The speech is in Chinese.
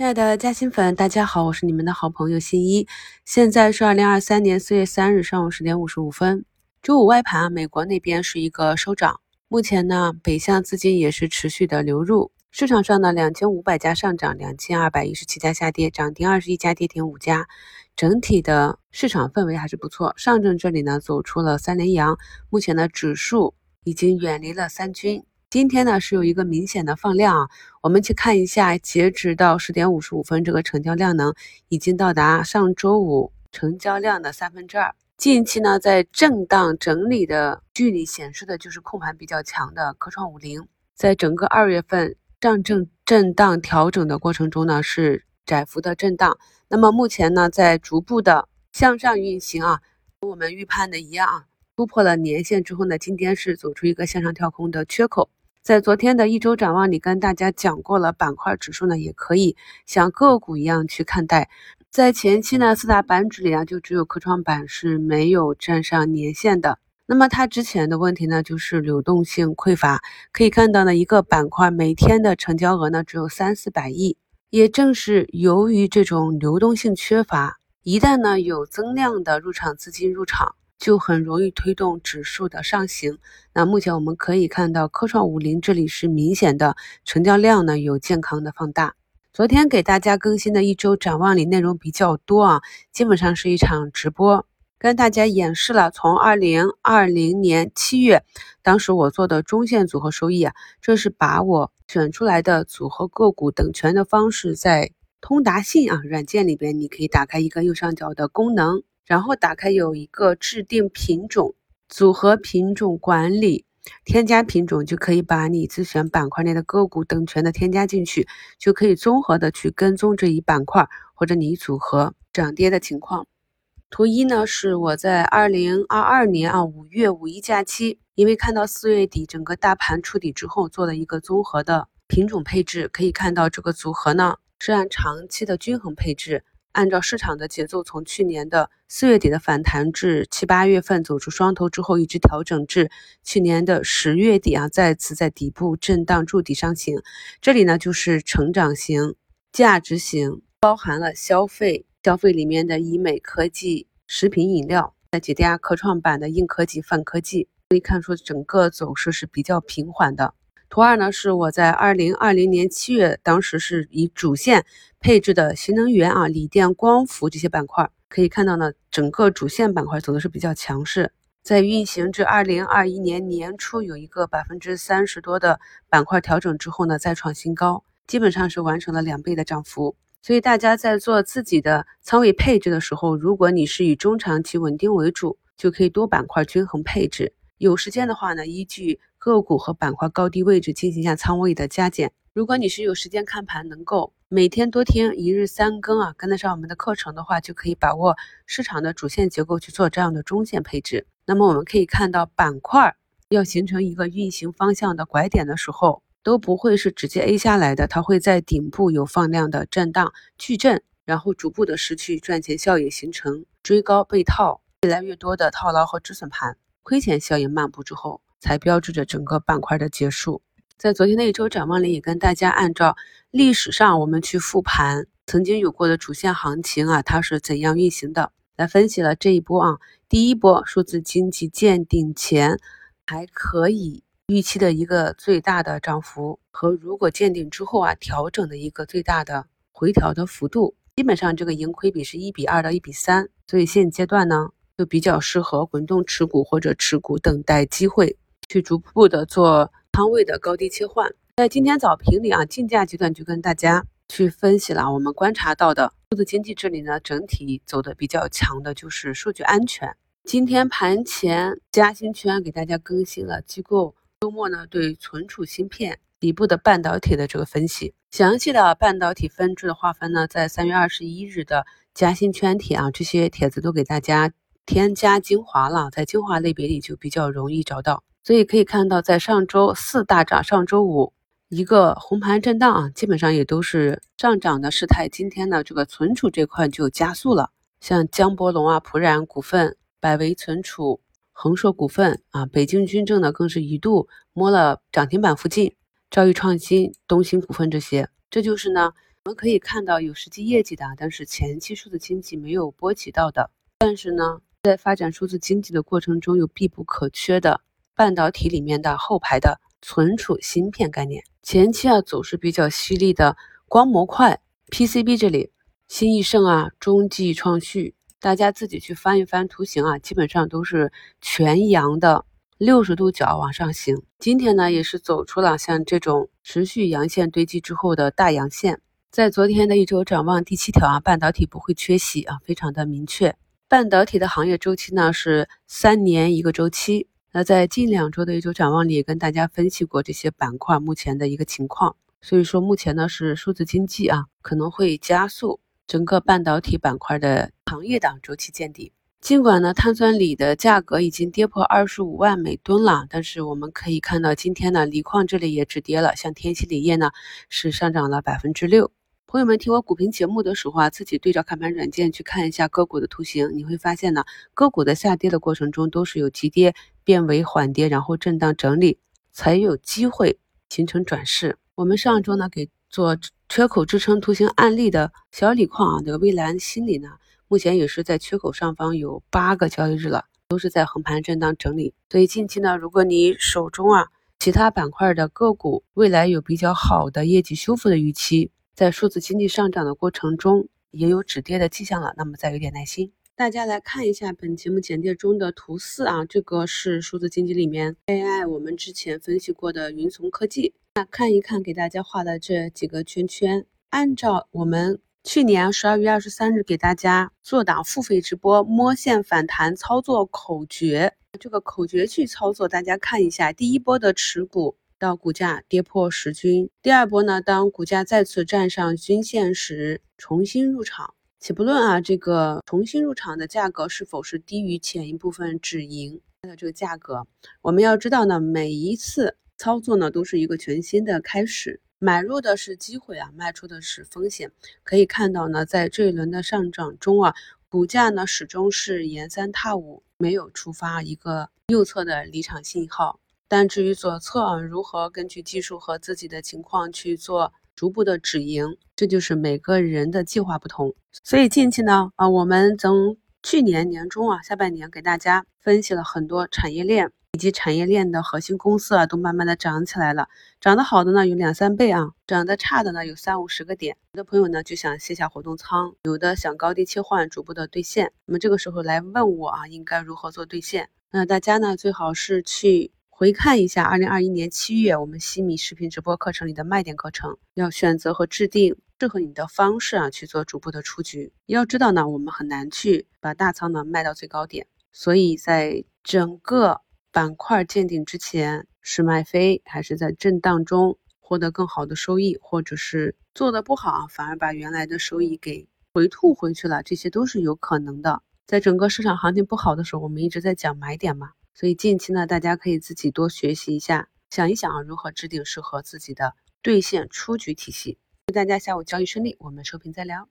亲爱的嘉兴粉，大家好，我是你们的好朋友新一。现在是二零二三年四月三日上午十点五十五分，周五外盘，美国那边是一个收涨。目前呢，北向资金也是持续的流入，市场上呢，两千五百家上涨，两千二百一十七家下跌，涨停二十一家，跌停五家，整体的市场氛围还是不错。上证这里呢，走出了三连阳，目前呢，指数已经远离了三军。今天呢是有一个明显的放量啊，我们去看一下，截止到十点五十五分，这个成交量能已经到达上周五成交量的三分之二。近期呢在震荡整理的距离显示的就是控盘比较强的科创五零，在整个二月份上证震荡调整的过程中呢是窄幅的震荡，那么目前呢在逐步的向上运行啊，和我们预判的一样啊，突破了年线之后呢，今天是走出一个向上跳空的缺口。在昨天的一周展望里，跟大家讲过了，板块指数呢也可以像个股一样去看待。在前期呢，四大板指里啊，就只有科创板是没有站上年线的。那么它之前的问题呢，就是流动性匮乏。可以看到呢，一个板块每天的成交额呢只有三四百亿。也正是由于这种流动性缺乏，一旦呢有增量的入场资金入场。就很容易推动指数的上行。那目前我们可以看到，科创五零这里是明显的成交量呢有健康的放大。昨天给大家更新的一周展望里内容比较多啊，基本上是一场直播，跟大家演示了从二零二零年七月当时我做的中线组合收益啊，这是把我选出来的组合个股等权的方式，在通达信啊软件里边，你可以打开一个右上角的功能。然后打开有一个制定品种、组合品种管理、添加品种，就可以把你自选板块内的个股等全的添加进去，就可以综合的去跟踪这一板块或者你组合涨跌的情况。图一呢是我在二零二二年啊五月五一假期，因为看到四月底整个大盘触底之后做了一个综合的品种配置，可以看到这个组合呢是按长期的均衡配置。按照市场的节奏，从去年的四月底的反弹至七八月份走出双头之后，一直调整至去年的十月底啊，再次在底部震荡筑底上行。这里呢就是成长型、价值型，包含了消费、消费里面的医美、科技、食品饮料，再几家科创板的硬科技、泛科技，可以看出整个走势是比较平缓的。图二呢是我在二零二零年七月，当时是以主线配置的新能源啊、锂电、光伏这些板块，可以看到呢，整个主线板块走的是比较强势。在运行至二零二一年年初，有一个百分之三十多的板块调整之后呢，再创新高，基本上是完成了两倍的涨幅。所以大家在做自己的仓位配置的时候，如果你是以中长期稳定为主，就可以多板块均衡配置。有时间的话呢，依据个股和板块高低位置进行一下仓位的加减。如果你是有时间看盘，能够每天多听一日三更啊，跟得上我们的课程的话，就可以把握市场的主线结构去做这样的中线配置。那么我们可以看到，板块要形成一个运行方向的拐点的时候，都不会是直接 A 下来的，它会在顶部有放量的震荡巨震，然后逐步的失去赚钱效应，形成追高被套，越来越多的套牢和止损盘。亏钱效应漫步之后，才标志着整个板块的结束。在昨天的一周展望里，也跟大家按照历史上我们去复盘曾经有过的主线行情啊，它是怎样运行的，来分析了这一波啊。第一波数字经济见顶前还可以预期的一个最大的涨幅，和如果见顶之后啊调整的一个最大的回调的幅度，基本上这个盈亏比是一比二到一比三。所以现阶段呢。就比较适合滚动持股或者持股等待机会，去逐步的做仓位的高低切换。在今天早评里啊，竞价阶段就跟大家去分析了，我们观察到的数字经济这里呢，整体走的比较强的就是数据安全。今天盘前嘉兴圈给大家更新了机构周末呢对存储芯片底部的半导体的这个分析，详细的半导体分支的划分呢，在三月二十一日的嘉兴圈帖啊，这些帖子都给大家。添加精华了，在精华类别里就比较容易找到，所以可以看到，在上周四大涨，上周五一个红盘震荡啊，基本上也都是上涨的势态。今天呢，这个存储这块就加速了，像江波龙啊、普冉股份、百维存储、恒硕股份啊、北京军政呢，更是一度摸了涨停板附近。兆易创新、东兴股份这些，这就是呢我们可以看到有实际业绩的，但是前期数字经济没有波及到的。但是呢，在发展数字经济的过程中，有必不可缺的半导体里面的后排的存储芯片概念。前期啊走势比较犀利的光模块 PCB 这里，新易盛啊、中继创旭，大家自己去翻一翻图形啊，基本上都是全阳的六十度角往上行。今天呢，也是走出了像这种持续阳线堆积之后的大阳线。在昨天的一周展望第七条啊，半导体不会缺席啊，非常的明确。半导体的行业周期呢是三年一个周期。那在近两周的一周展望里，跟大家分析过这些板块目前的一个情况。所以说，目前呢是数字经济啊可能会加速整个半导体板块的行业档周期见底。尽管呢碳酸锂的价格已经跌破二十五万每吨了，但是我们可以看到今天呢锂矿这里也止跌了，像天齐锂业呢是上涨了百分之六。朋友们听我股评节目的时候啊，自己对照看盘软件去看一下个股的图形，你会发现呢，个股的下跌的过程中都是有急跌变为缓跌，然后震荡整理，才有机会形成转势。我们上周呢给做缺口支撑图形案例的小锂矿啊，这个蔚蓝芯锂呢，目前也是在缺口上方有八个交易日了，都是在横盘震荡整理。所以近期呢，如果你手中啊其他板块的个股未来有比较好的业绩修复的预期。在数字经济上涨的过程中，也有止跌的迹象了。那么再有点耐心，大家来看一下本节目简介中的图四啊，这个是数字经济里面 AI，我们之前分析过的云从科技。那看一看给大家画的这几个圈圈，按照我们去年十二月二十三日给大家做档付费直播摸线反弹操作口诀，这个口诀去操作，大家看一下第一波的持股。到股价跌破十均，第二波呢，当股价再次站上均线时，重新入场。且不论啊，这个重新入场的价格是否是低于前一部分止盈的这个价格，我们要知道呢，每一次操作呢，都是一个全新的开始。买入的是机会啊，卖出的是风险。可以看到呢，在这一轮的上涨中啊，股价呢始终是沿三踏五，没有触发一个右侧的离场信号。但至于左侧啊如何根据技术和自己的情况去做逐步的止盈，这就是每个人的计划不同。所以近期呢，啊，我们从去年年中啊，下半年给大家分析了很多产业链以及产业链的核心公司啊，都慢慢的涨起来了。涨得好的呢有两三倍啊，涨得差的呢有三五十个点。有的朋友呢就想卸下活动仓，有的想高低切换，逐步的兑现。那么这个时候来问我啊，应该如何做兑现？那大家呢最好是去。回看一下二零二一年七月我们西米视频直播课程里的卖点课程，要选择和制定适合你的方式啊，去做逐步的出局。要知道呢，我们很难去把大仓呢卖到最高点，所以在整个板块见顶之前是卖飞，还是在震荡中获得更好的收益，或者是做的不好反而把原来的收益给回吐回去了，这些都是有可能的。在整个市场行情不好的时候，我们一直在讲买点嘛。所以近期呢，大家可以自己多学习一下，想一想，如何制定适合自己的兑现出局体系。祝大家下午交易顺利，我们收评再聊。